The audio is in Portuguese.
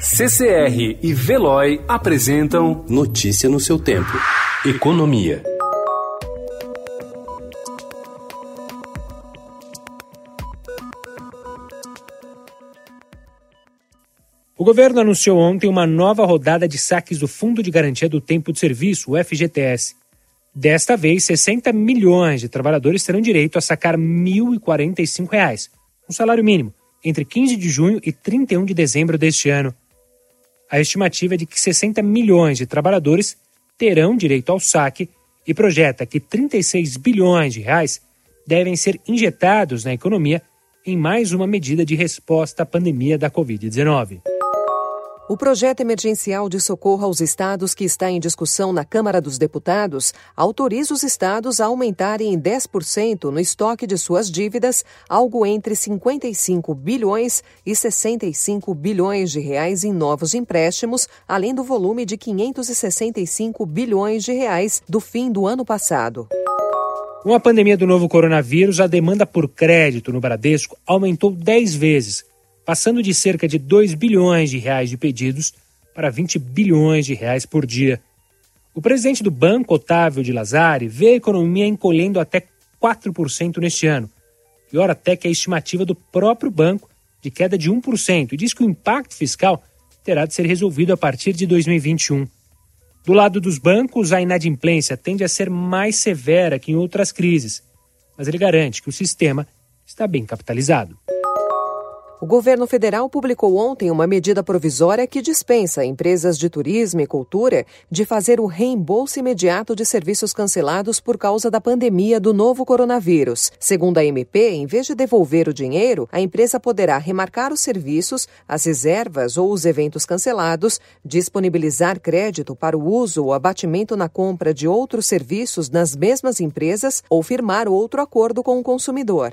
CCR e Veloy apresentam Notícia no seu tempo. Economia. O governo anunciou ontem uma nova rodada de saques do Fundo de Garantia do Tempo de Serviço, o FGTS. Desta vez, 60 milhões de trabalhadores terão direito a sacar R$ 1.045, um salário mínimo, entre 15 de junho e 31 de dezembro deste ano. A estimativa é de que 60 milhões de trabalhadores terão direito ao saque e projeta que 36 bilhões de reais devem ser injetados na economia em mais uma medida de resposta à pandemia da Covid-19. O projeto emergencial de socorro aos estados que está em discussão na Câmara dos Deputados autoriza os estados a aumentarem em 10% no estoque de suas dívidas, algo entre 55 bilhões e 65 bilhões de reais em novos empréstimos, além do volume de 565 bilhões de reais do fim do ano passado. Com a pandemia do novo coronavírus, a demanda por crédito no Bradesco aumentou 10 vezes passando de cerca de 2 bilhões de reais de pedidos para 20 bilhões de reais por dia. O presidente do banco, Otávio de Lazari, vê a economia encolhendo até 4% neste ano, pior até que a estimativa do próprio banco de queda de 1%, e diz que o impacto fiscal terá de ser resolvido a partir de 2021. Do lado dos bancos, a inadimplência tende a ser mais severa que em outras crises, mas ele garante que o sistema está bem capitalizado. O governo federal publicou ontem uma medida provisória que dispensa empresas de turismo e cultura de fazer o reembolso imediato de serviços cancelados por causa da pandemia do novo coronavírus. Segundo a MP, em vez de devolver o dinheiro, a empresa poderá remarcar os serviços, as reservas ou os eventos cancelados, disponibilizar crédito para o uso ou abatimento na compra de outros serviços nas mesmas empresas ou firmar outro acordo com o consumidor.